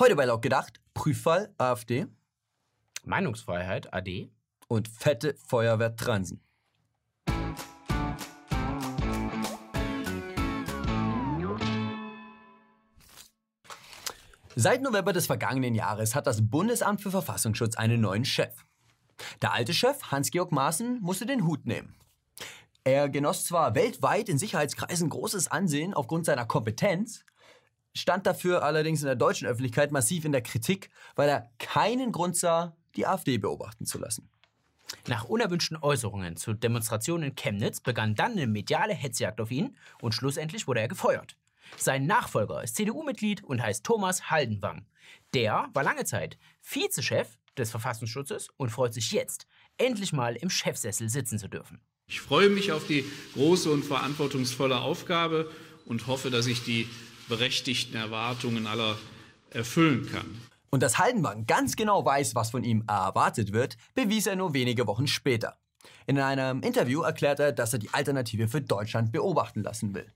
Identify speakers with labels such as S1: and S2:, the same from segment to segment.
S1: Heute bei Laut gedacht, Prüffall AfD
S2: Meinungsfreiheit, AD.
S1: und fette Feuerwehr Transen. Seit November des vergangenen Jahres hat das Bundesamt für Verfassungsschutz einen neuen Chef. Der alte Chef, Hans-Georg Maaßen, musste den Hut nehmen. Er genoss zwar weltweit in Sicherheitskreisen großes Ansehen aufgrund seiner Kompetenz, stand dafür allerdings in der deutschen Öffentlichkeit massiv in der Kritik, weil er keinen Grund sah, die AfD beobachten zu lassen.
S2: Nach unerwünschten Äußerungen zu Demonstrationen in Chemnitz begann dann eine mediale Hetzjagd auf ihn und schlussendlich wurde er gefeuert. Sein Nachfolger ist CDU-Mitglied und heißt Thomas Haldenwang. Der war lange Zeit Vizechef des Verfassungsschutzes und freut sich jetzt, endlich mal im Chefsessel sitzen zu dürfen.
S3: Ich freue mich auf die große und verantwortungsvolle Aufgabe und hoffe, dass ich die berechtigten Erwartungen aller erfüllen kann.
S1: Und dass Haldenwang ganz genau weiß, was von ihm erwartet wird, bewies er nur wenige Wochen später. In einem Interview erklärt er, dass er die Alternative für Deutschland beobachten lassen will.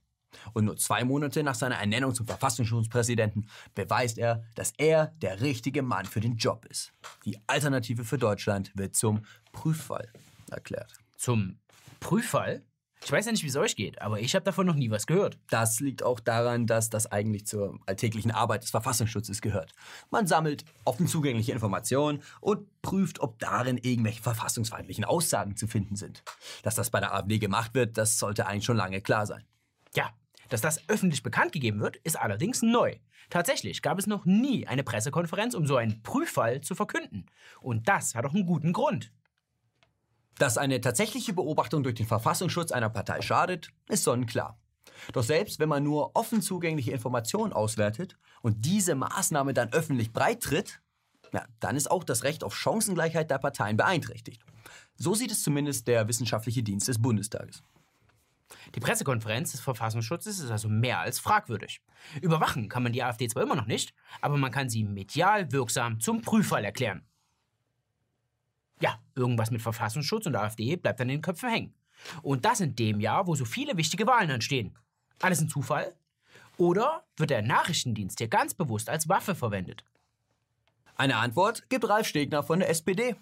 S1: Und nur zwei Monate nach seiner Ernennung zum Verfassungsschutzpräsidenten beweist er, dass er der richtige Mann für den Job ist. Die Alternative für Deutschland wird zum Prüffall erklärt.
S2: Zum Prüffall? Ich weiß ja nicht, wie es euch geht, aber ich habe davon noch nie was gehört.
S1: Das liegt auch daran, dass das eigentlich zur alltäglichen Arbeit des Verfassungsschutzes gehört. Man sammelt offen zugängliche Informationen und prüft, ob darin irgendwelche verfassungsfeindlichen Aussagen zu finden sind. Dass das bei der AfD gemacht wird, das sollte eigentlich schon lange klar sein.
S2: Ja, dass das öffentlich bekannt gegeben wird, ist allerdings neu. Tatsächlich gab es noch nie eine Pressekonferenz, um so einen Prüffall zu verkünden. Und das hat auch einen guten Grund.
S1: Dass eine tatsächliche Beobachtung durch den Verfassungsschutz einer Partei schadet, ist sonnenklar. Doch selbst wenn man nur offen zugängliche Informationen auswertet und diese Maßnahme dann öffentlich breittritt, ja, dann ist auch das Recht auf Chancengleichheit der Parteien beeinträchtigt. So sieht es zumindest der wissenschaftliche Dienst des Bundestages.
S2: Die Pressekonferenz des Verfassungsschutzes ist also mehr als fragwürdig. Überwachen kann man die AfD zwar immer noch nicht, aber man kann sie medial wirksam zum Prüffall erklären. Ja, irgendwas mit Verfassungsschutz und AfD bleibt an den Köpfen hängen. Und das in dem Jahr, wo so viele wichtige Wahlen anstehen. Alles ein Zufall? Oder wird der Nachrichtendienst hier ganz bewusst als Waffe verwendet?
S1: Eine Antwort gibt Ralf Stegner von der SPD.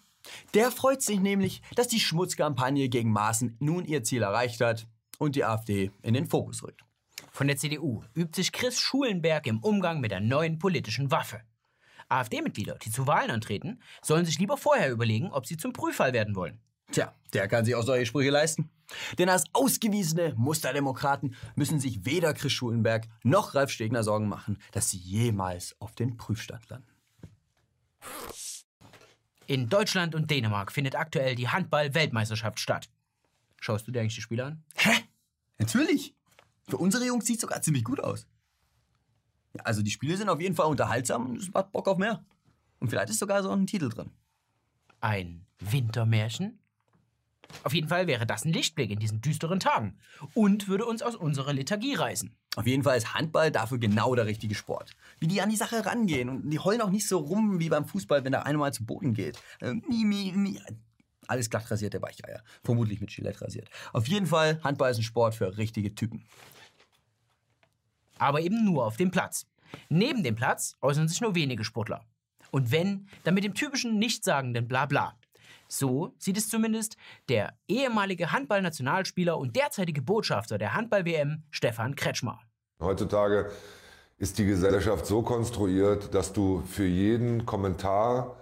S1: Der freut sich nämlich, dass die Schmutzkampagne gegen Maaßen nun ihr Ziel erreicht hat und die AfD in den Fokus rückt.
S2: Von der CDU übt sich Chris Schulenberg im Umgang mit der neuen politischen Waffe. AfD-Mitglieder, die zu Wahlen antreten, sollen sich lieber vorher überlegen, ob sie zum Prüffall werden wollen.
S1: Tja, der kann sich auch solche Sprüche leisten. Denn als ausgewiesene Musterdemokraten müssen sich weder Chris Schulenberg noch Ralf Stegner Sorgen machen, dass sie jemals auf den Prüfstand landen.
S2: In Deutschland und Dänemark findet aktuell die Handball-Weltmeisterschaft statt. Schaust du dir eigentlich die Spiele an?
S1: Hä? Natürlich. Für unsere Jungs sieht sogar ziemlich gut aus. Also die Spiele sind auf jeden Fall unterhaltsam und es macht Bock auf mehr. Und vielleicht ist sogar so ein Titel drin.
S2: Ein Wintermärchen? Auf jeden Fall wäre das ein Lichtblick in diesen düsteren Tagen und würde uns aus unserer Lethargie reißen.
S1: Auf jeden Fall ist Handball dafür genau der richtige Sport. Wie die an die Sache rangehen und die heulen auch nicht so rum wie beim Fußball, wenn der eine mal zu Boden geht. Ähm, mi, mi, mi. Alles glatt rasierte Weicheier. Vermutlich mit Gillette rasiert. Auf jeden Fall, Handball ist ein Sport für richtige Typen.
S2: Aber eben nur auf dem Platz. Neben dem Platz äußern sich nur wenige Sportler. Und wenn, dann mit dem typischen nichtssagenden Blabla. So sieht es zumindest der ehemalige Handballnationalspieler und derzeitige Botschafter der Handball-WM, Stefan Kretschmer.
S4: Heutzutage ist die Gesellschaft so konstruiert, dass du für jeden Kommentar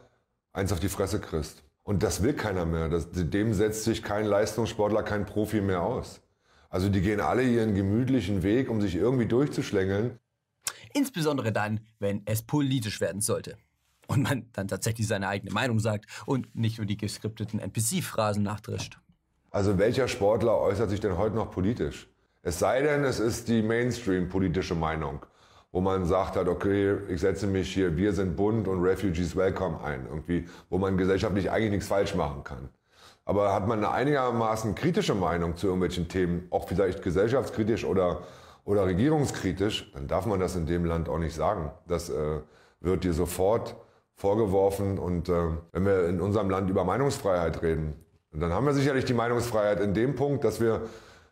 S4: eins auf die Fresse kriegst. Und das will keiner mehr. Das, dem setzt sich kein Leistungssportler, kein Profi mehr aus. Also die gehen alle ihren gemütlichen Weg, um sich irgendwie durchzuschlängeln.
S1: Insbesondere dann, wenn es politisch werden sollte. Und man dann tatsächlich seine eigene Meinung sagt und nicht nur die geskripteten NPC-Phrasen nachdrischt.
S4: Also welcher Sportler äußert sich denn heute noch politisch? Es sei denn, es ist die Mainstream-politische Meinung, wo man sagt hat, okay, ich setze mich hier, wir sind bunt und Refugees welcome ein, irgendwie, wo man gesellschaftlich eigentlich nichts falsch machen kann. Aber hat man eine einigermaßen kritische Meinung zu irgendwelchen Themen, auch vielleicht gesellschaftskritisch oder, oder regierungskritisch, dann darf man das in dem Land auch nicht sagen. Das äh, wird dir sofort vorgeworfen. Und äh, wenn wir in unserem Land über Meinungsfreiheit reden, dann haben wir sicherlich die Meinungsfreiheit in dem Punkt, dass wir,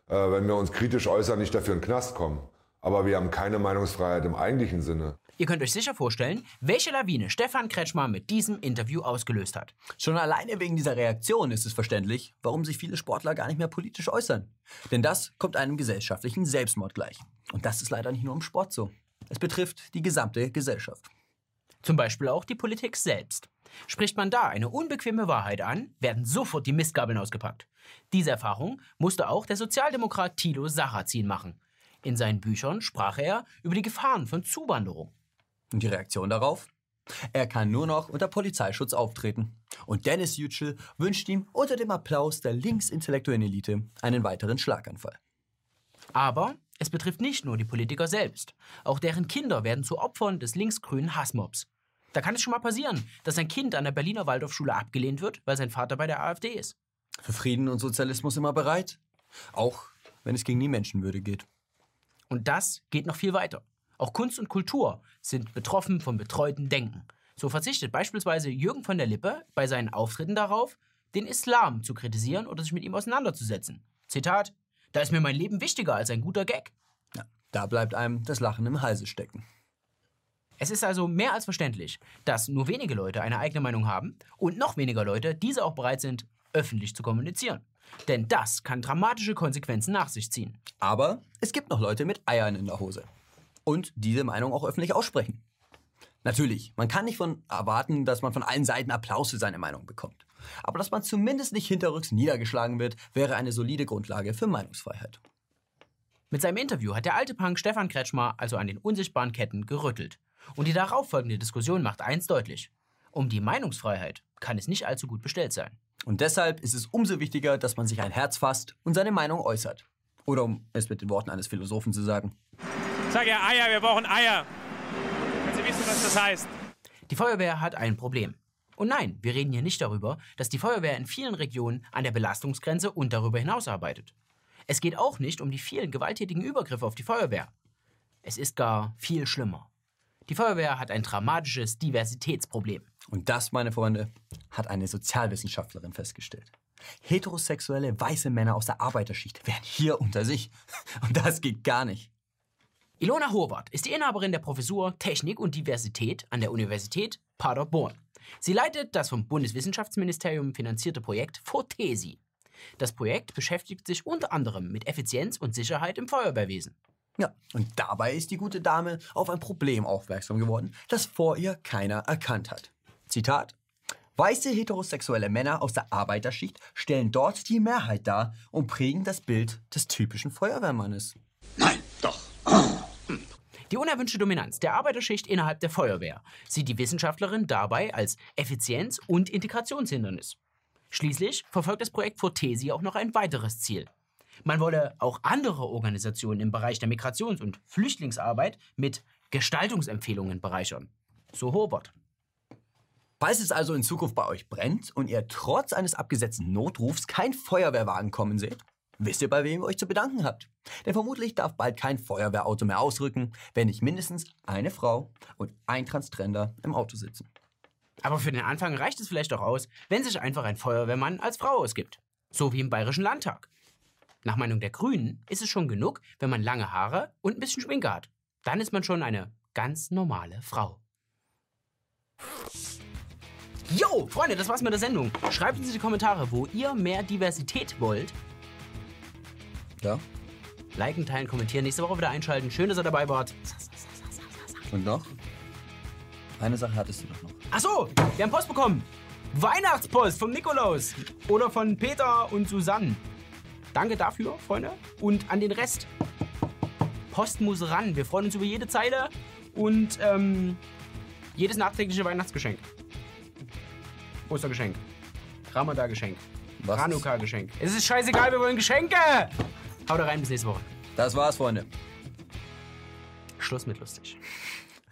S4: äh, wenn wir uns kritisch äußern, nicht dafür in den Knast kommen. Aber wir haben keine Meinungsfreiheit im eigentlichen Sinne.
S2: Ihr könnt euch sicher vorstellen, welche Lawine Stefan Kretschmer mit diesem Interview ausgelöst hat.
S1: Schon alleine wegen dieser Reaktion ist es verständlich, warum sich viele Sportler gar nicht mehr politisch äußern. Denn das kommt einem gesellschaftlichen Selbstmord gleich. Und das ist leider nicht nur im Sport so. Es betrifft die gesamte Gesellschaft.
S2: Zum Beispiel auch die Politik selbst. Spricht man da eine unbequeme Wahrheit an, werden sofort die Mistgabeln ausgepackt. Diese Erfahrung musste auch der Sozialdemokrat Thilo Sarrazin machen. In seinen Büchern sprach er über die Gefahren von Zuwanderung.
S1: Und die Reaktion darauf? Er kann nur noch unter Polizeischutz auftreten. Und Dennis Yücel wünscht ihm unter dem Applaus der linksintellektuellen Elite einen weiteren Schlaganfall.
S2: Aber es betrifft nicht nur die Politiker selbst. Auch deren Kinder werden zu Opfern des linksgrünen Hassmobs. Da kann es schon mal passieren, dass ein Kind an der Berliner Waldorfschule abgelehnt wird, weil sein Vater bei der AfD ist.
S1: Für Frieden und Sozialismus immer bereit. Auch wenn es gegen die Menschenwürde geht.
S2: Und das geht noch viel weiter. Auch Kunst und Kultur sind betroffen vom betreuten Denken. So verzichtet beispielsweise Jürgen von der Lippe bei seinen Auftritten darauf, den Islam zu kritisieren oder sich mit ihm auseinanderzusetzen. Zitat: Da ist mir mein Leben wichtiger als ein guter Gag.
S1: Ja, da bleibt einem das Lachen im Halse stecken.
S2: Es ist also mehr als verständlich, dass nur wenige Leute eine eigene Meinung haben und noch weniger Leute diese auch bereit sind, öffentlich zu kommunizieren. Denn das kann dramatische Konsequenzen nach sich ziehen.
S1: Aber es gibt noch Leute mit Eiern in der Hose. Und diese Meinung auch öffentlich aussprechen. Natürlich, man kann nicht von erwarten, dass man von allen Seiten Applaus für seine Meinung bekommt. Aber dass man zumindest nicht hinterrücks niedergeschlagen wird, wäre eine solide Grundlage für Meinungsfreiheit.
S2: Mit seinem Interview hat der alte Punk Stefan Kretschmer also an den unsichtbaren Ketten gerüttelt. Und die darauffolgende Diskussion macht eins deutlich. Um die Meinungsfreiheit kann es nicht allzu gut bestellt sein.
S1: Und deshalb ist es umso wichtiger, dass man sich ein Herz fasst und seine Meinung äußert. Oder um es mit den Worten eines Philosophen zu sagen.
S5: Sag ja Eier, wir brauchen Eier. Wenn Sie wissen, was das heißt.
S2: Die Feuerwehr hat ein Problem. Und nein, wir reden hier nicht darüber, dass die Feuerwehr in vielen Regionen an der Belastungsgrenze und darüber hinaus arbeitet. Es geht auch nicht um die vielen gewalttätigen Übergriffe auf die Feuerwehr. Es ist gar viel schlimmer. Die Feuerwehr hat ein dramatisches Diversitätsproblem.
S1: Und das, meine Freunde, hat eine Sozialwissenschaftlerin festgestellt. Heterosexuelle weiße Männer aus der Arbeiterschicht wären hier unter sich. Und das geht gar nicht.
S2: Ilona Horvath ist die Inhaberin der Professur Technik und Diversität an der Universität Paderborn. Sie leitet das vom Bundeswissenschaftsministerium finanzierte Projekt Fortesi. Das Projekt beschäftigt sich unter anderem mit Effizienz und Sicherheit im Feuerwehrwesen.
S1: Ja, und dabei ist die gute Dame auf ein Problem aufmerksam geworden, das vor ihr keiner erkannt hat. Zitat. Weiße heterosexuelle Männer aus der Arbeiterschicht stellen dort die Mehrheit dar und prägen das Bild des typischen Feuerwehrmannes.
S6: Nein.
S2: Die unerwünschte Dominanz der Arbeiterschicht innerhalb der Feuerwehr sieht die Wissenschaftlerin dabei als Effizienz- und Integrationshindernis. Schließlich verfolgt das Projekt Fortesi auch noch ein weiteres Ziel. Man wolle auch andere Organisationen im Bereich der Migrations- und Flüchtlingsarbeit mit Gestaltungsempfehlungen bereichern. So Hobart.
S1: Falls es also in Zukunft bei euch brennt und ihr trotz eines abgesetzten Notrufs kein Feuerwehrwagen kommen seht, wisst ihr, bei wem ihr euch zu bedanken habt. Denn vermutlich darf bald kein Feuerwehrauto mehr ausrücken, wenn nicht mindestens eine Frau und ein Transgender im Auto sitzen.
S2: Aber für den Anfang reicht es vielleicht auch aus, wenn sich einfach ein Feuerwehrmann als Frau ausgibt. So wie im Bayerischen Landtag. Nach Meinung der Grünen ist es schon genug, wenn man lange Haare und ein bisschen Schminke hat. Dann ist man schon eine ganz normale Frau. Jo, Freunde, das war's mit der Sendung. Schreibt uns in die Kommentare, wo ihr mehr Diversität wollt.
S1: Ja?
S2: Liken, teilen, kommentieren. Nächste Woche wieder einschalten. Schön, dass ihr dabei wart.
S1: Und noch? Eine Sache hattest du doch noch.
S2: Ach so, wir haben Post bekommen. Weihnachtspost vom Nikolaus. Oder von Peter und Susanne. Danke dafür, Freunde. Und an den Rest. Post muss ran. Wir freuen uns über jede Zeile und ähm, jedes nachträgliche Weihnachtsgeschenk. Ostergeschenk. Ramadan-Geschenk. Hanukkah-Geschenk. Es ist scheißegal, wir wollen Geschenke. Haut rein, bis nächste Woche.
S1: Das war's, Freunde.
S2: Schluss mit lustig.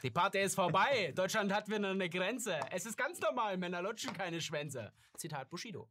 S2: Die Party ist vorbei. Deutschland hat wieder eine Grenze. Es ist ganz normal, Männer lutschen keine Schwänze. Zitat Bushido.